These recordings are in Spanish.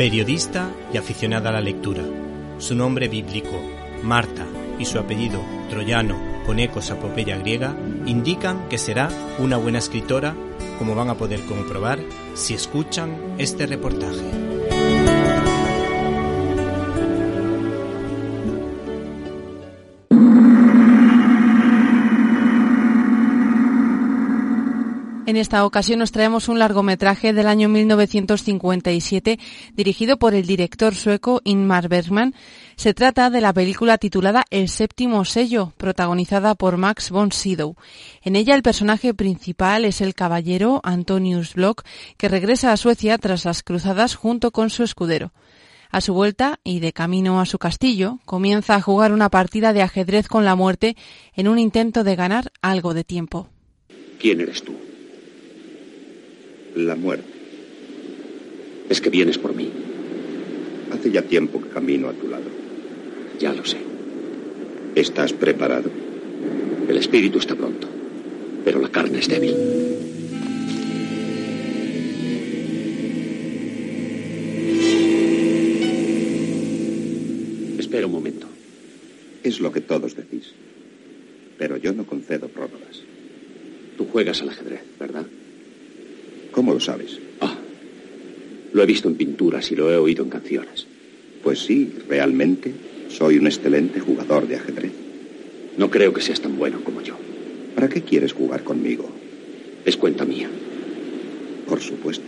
Periodista y aficionada a la lectura. Su nombre bíblico, Marta, y su apellido, troyano, con ecos a epopeya griega, indican que será una buena escritora, como van a poder comprobar si escuchan este reportaje. En esta ocasión nos traemos un largometraje del año 1957 dirigido por el director sueco Ingmar Bergman. Se trata de la película titulada El séptimo sello, protagonizada por Max von Sydow. En ella el personaje principal es el caballero Antonius Block, que regresa a Suecia tras las cruzadas junto con su escudero. A su vuelta y de camino a su castillo, comienza a jugar una partida de ajedrez con la muerte en un intento de ganar algo de tiempo. ¿Quién eres tú? La muerte. Es que vienes por mí. Hace ya tiempo que camino a tu lado. Ya lo sé. ¿Estás preparado? El espíritu está pronto, pero la carne es débil. Espera un momento. Es lo que todos decís. Pero yo no concedo prórrogas. Tú juegas al ajedrez, ¿verdad? ¿Cómo lo sabes? Ah, lo he visto en pinturas y lo he oído en canciones. Pues sí, realmente soy un excelente jugador de ajedrez. No creo que seas tan bueno como yo. ¿Para qué quieres jugar conmigo? Es cuenta mía. Por supuesto.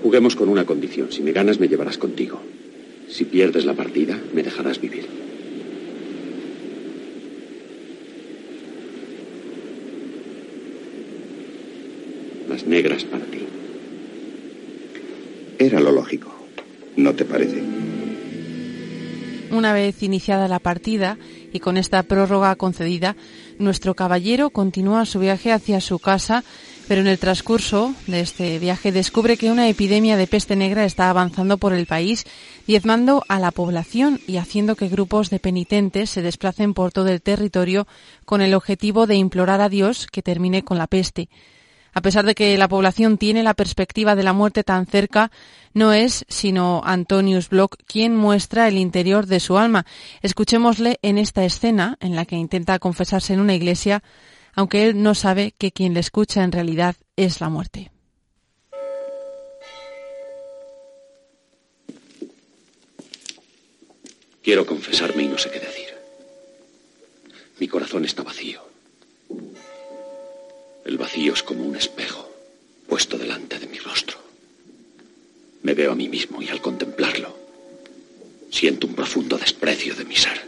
Juguemos con una condición. Si me ganas, me llevarás contigo. Si pierdes la partida, me dejarás vivir. Negras para ti. Era lo lógico. ¿No te parece? Una vez iniciada la partida y con esta prórroga concedida, nuestro caballero continúa su viaje hacia su casa, pero en el transcurso de este viaje descubre que una epidemia de peste negra está avanzando por el país, diezmando a la población y haciendo que grupos de penitentes se desplacen por todo el territorio con el objetivo de implorar a Dios que termine con la peste. A pesar de que la población tiene la perspectiva de la muerte tan cerca, no es sino Antonius Block quien muestra el interior de su alma. Escuchémosle en esta escena en la que intenta confesarse en una iglesia, aunque él no sabe que quien le escucha en realidad es la muerte. Quiero confesarme y no sé qué decir. Mi corazón está vacío. El vacío es como un espejo puesto delante de mi rostro. Me veo a mí mismo y al contemplarlo siento un profundo desprecio de mi ser.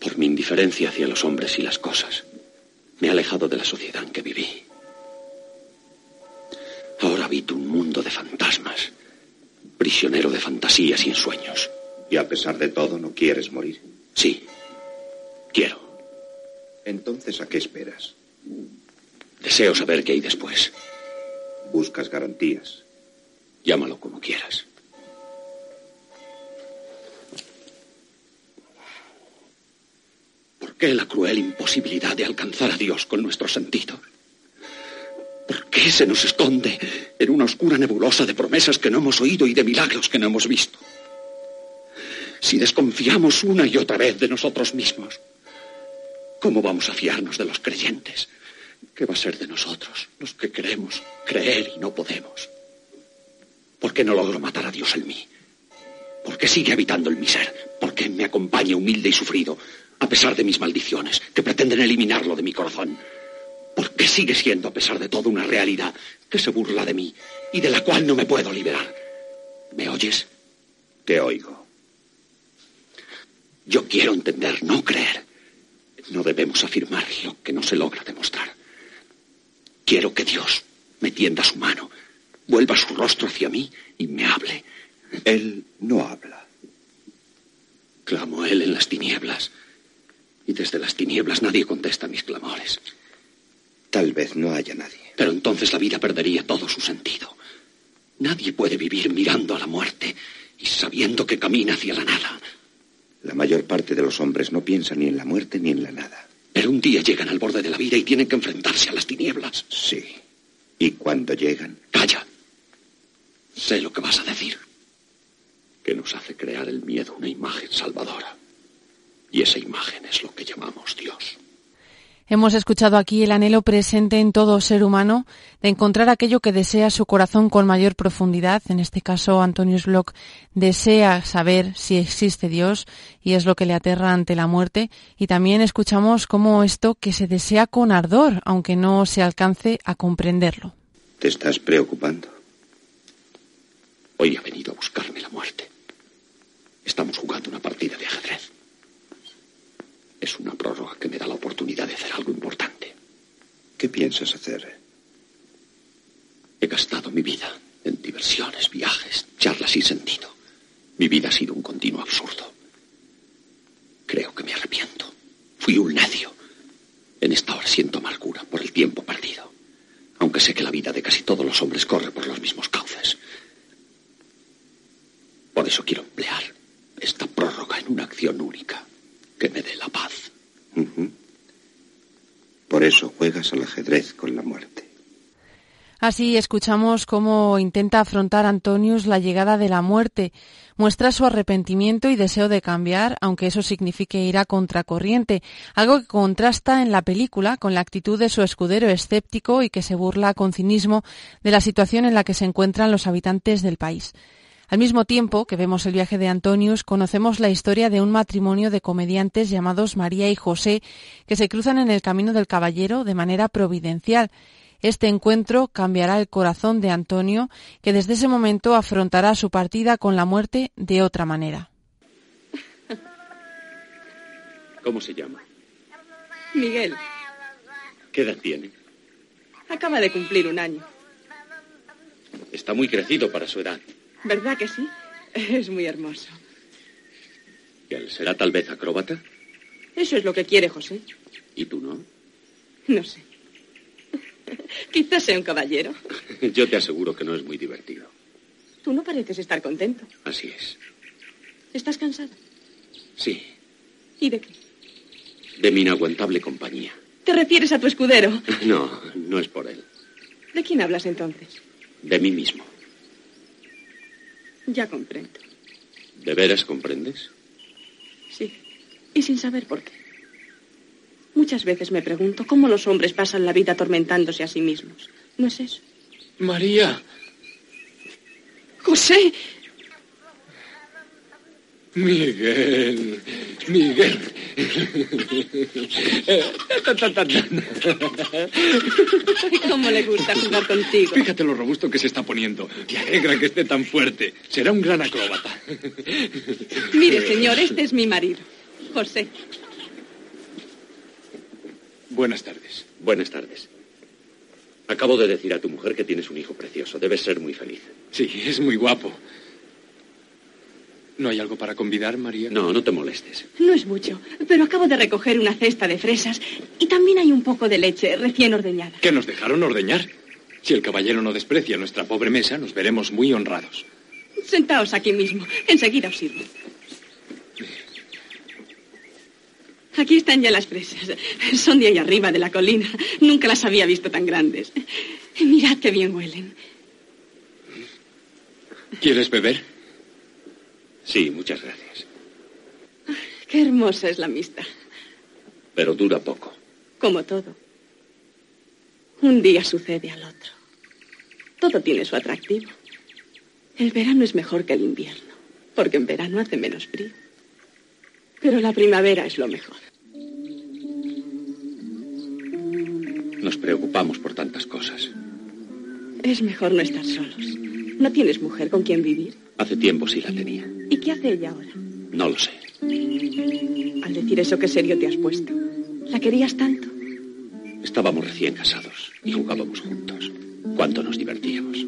Por mi indiferencia hacia los hombres y las cosas, me he alejado de la sociedad en que viví. Ahora habito un mundo de fantasmas, prisionero de fantasías y ensueños. Y a pesar de todo, no quieres morir. Sí, quiero. Entonces, ¿a qué esperas? Deseo saber qué hay después. Buscas garantías. Llámalo como quieras. ¿Por qué la cruel imposibilidad de alcanzar a Dios con nuestros sentidos? ¿Por qué se nos esconde en una oscura nebulosa de promesas que no hemos oído y de milagros que no hemos visto? Si desconfiamos una y otra vez de nosotros mismos, ¿cómo vamos a fiarnos de los creyentes? ¿Qué va a ser de nosotros, los que queremos creer y no podemos? ¿Por qué no logro matar a Dios en mí? ¿Por qué sigue habitando en mi ser? ¿Por qué me acompaña humilde y sufrido, a pesar de mis maldiciones, que pretenden eliminarlo de mi corazón? ¿Por qué sigue siendo, a pesar de todo, una realidad que se burla de mí y de la cual no me puedo liberar? ¿Me oyes? Te oigo. Yo quiero entender, no creer. No debemos afirmar lo que no se logra demostrar. Quiero que Dios me tienda su mano, vuelva su rostro hacia mí y me hable. Él no habla. Clamo él en las tinieblas. Y desde las tinieblas nadie contesta mis clamores. Tal vez no haya nadie. Pero entonces la vida perdería todo su sentido. Nadie puede vivir mirando a la muerte y sabiendo que camina hacia la nada. La mayor parte de los hombres no piensan ni en la muerte ni en la nada. Pero un día llegan al borde de la vida y tienen que enfrentarse a las tinieblas. Sí. ¿Y cuando llegan? Calla. Sé lo que vas a decir. Que nos hace crear el miedo una imagen salvadora. Y esa imagen es lo que llamamos Dios. Hemos escuchado aquí el anhelo presente en todo ser humano de encontrar aquello que desea su corazón con mayor profundidad. En este caso, Antonius Bloch desea saber si existe Dios y es lo que le aterra ante la muerte. Y también escuchamos cómo esto que se desea con ardor, aunque no se alcance a comprenderlo. ¿Te estás preocupando? Hoy ha venido a buscarme la muerte. Estamos jugando una partida de ajedrez. Es una prórroga que me da la oportunidad de hacer algo importante. ¿Qué piensas hacer? He gastado mi vida en diversiones, viajes, charlas sin sentido. Mi vida ha sido un continuo absurdo. Creo que me arrepiento. Fui un necio. En esta hora siento amargura por el tiempo perdido. Aunque sé que la vida de casi todos los hombres corre por los mismos cauces. Por eso quiero emplear esta prórroga en una acción única que me dé la paz. Por eso juegas al ajedrez con la muerte. Así escuchamos cómo intenta afrontar Antonius la llegada de la muerte. Muestra su arrepentimiento y deseo de cambiar, aunque eso signifique ir a contracorriente, algo que contrasta en la película con la actitud de su escudero escéptico y que se burla con cinismo de la situación en la que se encuentran los habitantes del país. Al mismo tiempo que vemos el viaje de Antonius, conocemos la historia de un matrimonio de comediantes llamados María y José, que se cruzan en el camino del caballero de manera providencial. Este encuentro cambiará el corazón de Antonio, que desde ese momento afrontará su partida con la muerte de otra manera. ¿Cómo se llama? Miguel. ¿Qué edad tiene? Acaba de cumplir un año. Está muy crecido para su edad. ¿Verdad que sí? Es muy hermoso. ¿Y él será tal vez acróbata? Eso es lo que quiere José. ¿Y tú no? No sé. Quizás sea un caballero. Yo te aseguro que no es muy divertido. Tú no pareces estar contento. Así es. ¿Estás cansado? Sí, ¿Y de qué? de mi inaguantable compañía. ¿Te refieres a tu escudero? No, no es por él. ¿De quién hablas entonces? De mí mismo. Ya comprendo. ¿De veras comprendes? Sí. Y sin saber por qué. Muchas veces me pregunto cómo los hombres pasan la vida atormentándose a sí mismos. ¿No es eso? María, José, Miguel, Miguel. ¿cómo le gusta jugar contigo? Fíjate lo robusto que se está poniendo. Te alegra que esté tan fuerte. Será un gran acróbata. Mire, señor, este es mi marido, José. Buenas tardes. Buenas tardes. Acabo de decir a tu mujer que tienes un hijo precioso. Debes ser muy feliz. Sí, es muy guapo. ¿No hay algo para convidar, María? No, no te molestes. No es mucho, pero acabo de recoger una cesta de fresas y también hay un poco de leche recién ordeñada. Que nos dejaron ordeñar. Si el caballero no desprecia nuestra pobre mesa, nos veremos muy honrados. Sentaos aquí mismo. Enseguida os sirvo. Aquí están ya las fresas. Son de ahí arriba, de la colina. Nunca las había visto tan grandes. Mirad qué bien huelen. ¿Quieres beber? Sí, muchas gracias. Qué hermosa es la amistad. Pero dura poco. Como todo. Un día sucede al otro. Todo tiene su atractivo. El verano es mejor que el invierno, porque en verano hace menos frío. Pero la primavera es lo mejor. Nos preocupamos por tantas cosas. Es mejor no estar solos. ¿No tienes mujer con quien vivir? Hace tiempo sí la tenía. ¿Y qué hace ella ahora? No lo sé. Al decir eso, ¿qué serio te has puesto? ¿La querías tanto? Estábamos recién casados y jugábamos juntos. Cuánto nos divertíamos.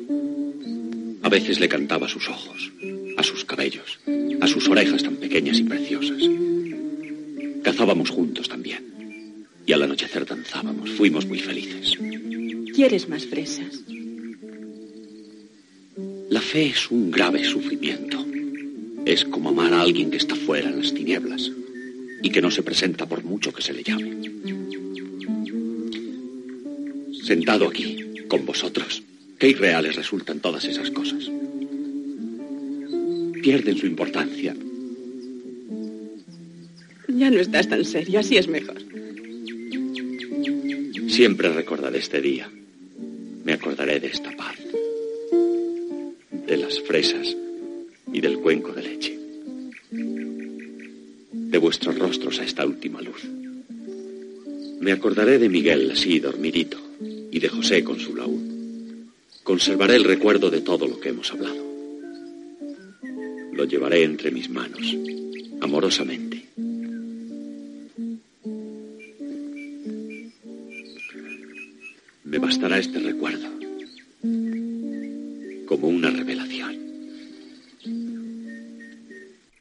A veces le cantaba a sus ojos, a sus cabellos, a sus orejas tan pequeñas y preciosas. Cazábamos juntos también. Y al anochecer danzábamos. Fuimos muy felices. ¿Quieres más fresas? Fe es un grave sufrimiento. Es como amar a alguien que está fuera en las tinieblas y que no se presenta por mucho que se le llame. Sentado aquí, con vosotros, qué irreales resultan todas esas cosas. Pierden su importancia. Ya no estás tan serio, así es mejor. Siempre recordaré este día. Me acordaré de esta paz, de las fresas y del cuenco de leche, de vuestros rostros a esta última luz. Me acordaré de Miguel así dormidito y de José con su laúd. Conservaré el recuerdo de todo lo que hemos hablado. Lo llevaré entre mis manos, amorosamente. Me bastará este recuerdo como una revelación.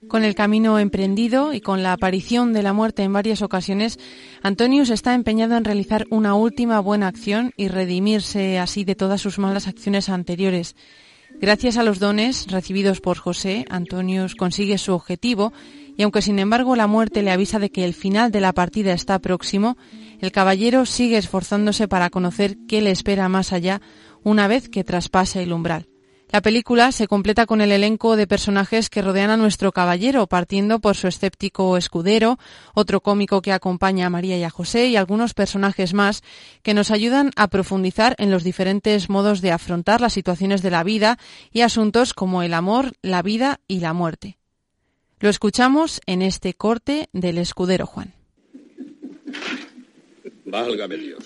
Con el camino emprendido y con la aparición de la muerte en varias ocasiones, Antonius está empeñado en realizar una última buena acción y redimirse así de todas sus malas acciones anteriores. Gracias a los dones recibidos por José, Antonius consigue su objetivo y aunque sin embargo la muerte le avisa de que el final de la partida está próximo, el caballero sigue esforzándose para conocer qué le espera más allá una vez que traspase el umbral. La película se completa con el elenco de personajes que rodean a nuestro caballero, partiendo por su escéptico escudero, otro cómico que acompaña a María y a José y algunos personajes más que nos ayudan a profundizar en los diferentes modos de afrontar las situaciones de la vida y asuntos como el amor, la vida y la muerte. Lo escuchamos en este corte del escudero Juan. Válgame Dios.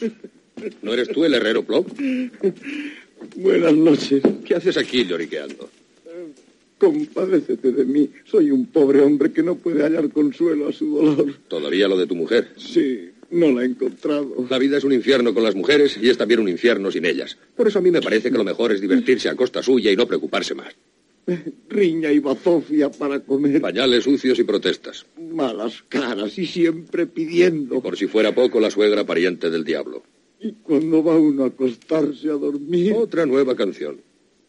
¿No eres tú el herrero Plop? Buenas noches. ¿Qué haces aquí lloriqueando? Compadécete de mí. Soy un pobre hombre que no puede hallar consuelo a su dolor. ¿Todavía lo de tu mujer? Sí, no la he encontrado. La vida es un infierno con las mujeres y es también un infierno sin ellas. Por eso a mí me parece que lo mejor es divertirse a costa suya y no preocuparse más. Riña y bazofia para comer. Pañales sucios y protestas. Malas caras y siempre pidiendo. Y por si fuera poco, la suegra pariente del diablo. Y cuando va uno a acostarse a dormir. Otra nueva canción.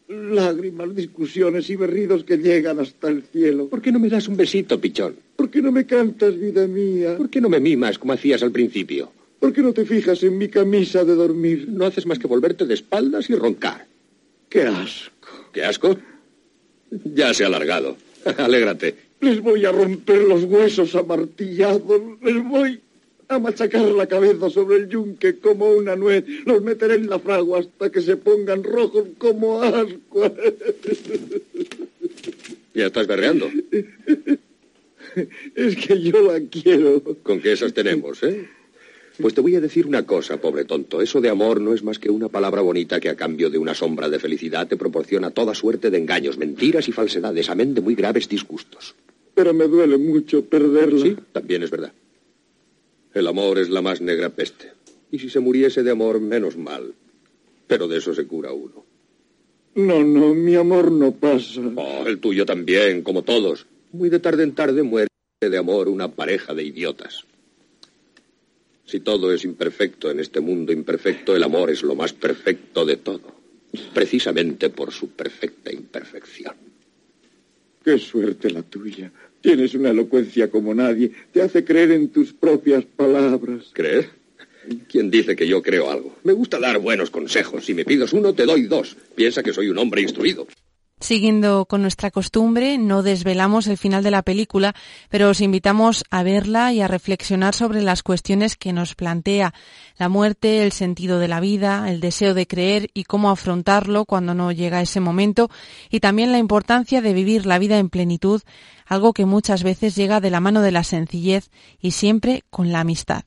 Lágrimas, discusiones y berridos que llegan hasta el cielo. ¿Por qué no me das un besito, pichón? ¿Por qué no me cantas, vida mía? ¿Por qué no me mimas como hacías al principio? ¿Por qué no te fijas en mi camisa de dormir? No haces más que volverte de espaldas y roncar. ¡Qué asco! ¿Qué asco? Ya se ha alargado. Alégrate. Les voy a romper los huesos a martillados. Les voy a machacar la cabeza sobre el yunque como una nuez. Los meteré en la fragua hasta que se pongan rojos como ascuas. Ya estás berreando. Es que yo la quiero. Con que esas tenemos, ¿eh? Pues te voy a decir una cosa, pobre tonto. Eso de amor no es más que una palabra bonita que a cambio de una sombra de felicidad te proporciona toda suerte de engaños, mentiras y falsedades, amén de muy graves disgustos. Pero me duele mucho perderla. Sí, también es verdad. El amor es la más negra peste. Y si se muriese de amor, menos mal. Pero de eso se cura uno. No, no, mi amor no pasa. Oh, el tuyo también, como todos. Muy de tarde en tarde muere de amor una pareja de idiotas. Si todo es imperfecto en este mundo imperfecto, el amor es lo más perfecto de todo. Precisamente por su perfecta imperfección. Qué suerte la tuya. Tienes una elocuencia como nadie. Te hace creer en tus propias palabras. ¿Creer? ¿Quién dice que yo creo algo? Me gusta dar buenos consejos. Si me pides uno, te doy dos. Piensa que soy un hombre instruido. Siguiendo con nuestra costumbre, no desvelamos el final de la película, pero os invitamos a verla y a reflexionar sobre las cuestiones que nos plantea la muerte, el sentido de la vida, el deseo de creer y cómo afrontarlo cuando no llega ese momento, y también la importancia de vivir la vida en plenitud, algo que muchas veces llega de la mano de la sencillez y siempre con la amistad.